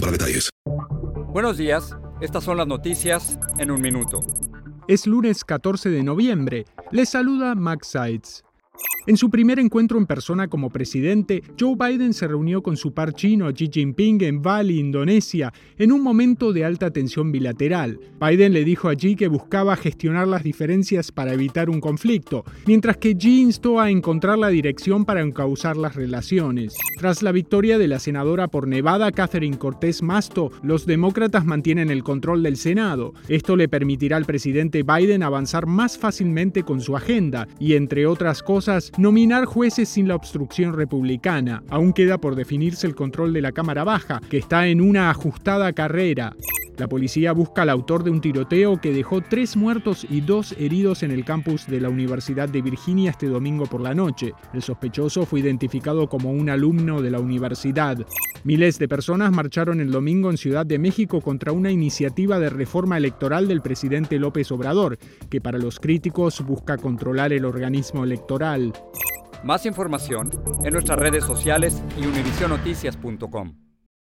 para detalles. Buenos días, estas son las noticias en un minuto. Es lunes 14 de noviembre. Les saluda Max Seitz. En su primer encuentro en persona como presidente, Joe Biden se reunió con su par chino Xi Jinping en Bali, Indonesia, en un momento de alta tensión bilateral. Biden le dijo a Xi que buscaba gestionar las diferencias para evitar un conflicto, mientras que Xi instó a encontrar la dirección para encauzar las relaciones. Tras la victoria de la senadora por Nevada, Catherine Cortés Masto, los demócratas mantienen el control del Senado. Esto le permitirá al presidente Biden avanzar más fácilmente con su agenda y, entre otras cosas, nominar jueces sin la obstrucción republicana. Aún queda por definirse el control de la Cámara Baja, que está en una ajustada carrera. La policía busca al autor de un tiroteo que dejó tres muertos y dos heridos en el campus de la Universidad de Virginia este domingo por la noche. El sospechoso fue identificado como un alumno de la universidad. Miles de personas marcharon el domingo en Ciudad de México contra una iniciativa de reforma electoral del presidente López Obrador, que para los críticos busca controlar el organismo electoral. Más información en nuestras redes sociales y univisionoticias.com.